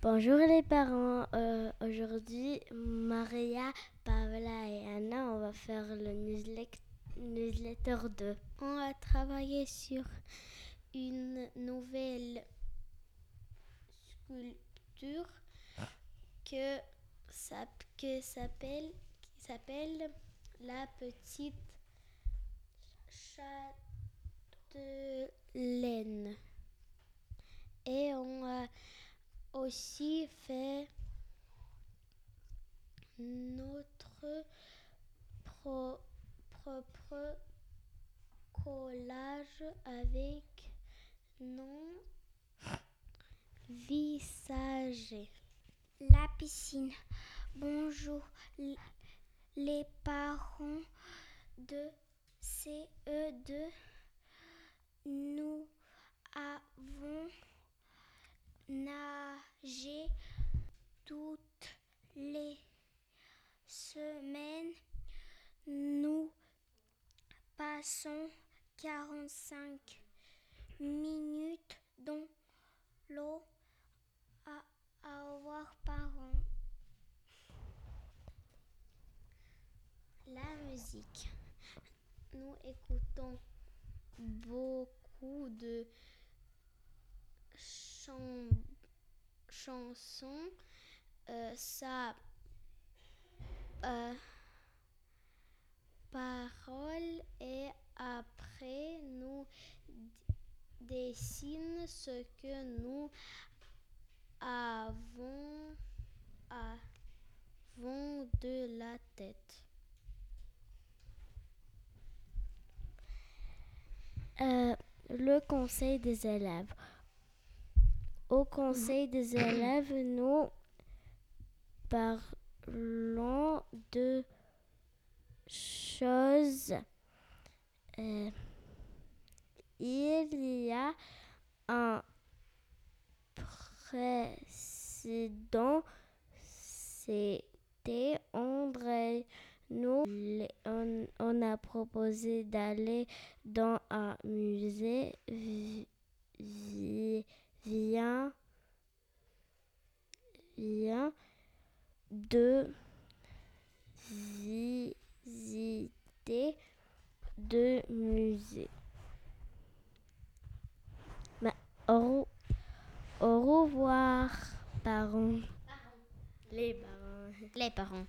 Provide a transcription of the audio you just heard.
Bonjour les parents. Euh, aujourd'hui, Maria, Paola et Anna, on va faire le newsletter, newsletter 2. On va travailler sur une nouvelle sculpture que, que s'appelle qui s'appelle la petite châtelaine. Et on a aussi fait notre propre collage avec nos visages. La piscine. Bonjour les parents de CE2. Nous avons les semaines. Nous passons 45 minutes dans l'eau à avoir par an. La musique. Nous écoutons beaucoup de chansons. Euh, ça euh, parole et après nous dessine ce que nous avons, avons de la tête. Euh, le conseil des élèves. Au conseil des élèves, nous parlons de choses. Euh, il y a un précédent, c'était André. Nous, on, a proposé d'aller dans un musée. Vient, vient de visiter deux musées. au, au revoir, parents. Les parents. Les parents.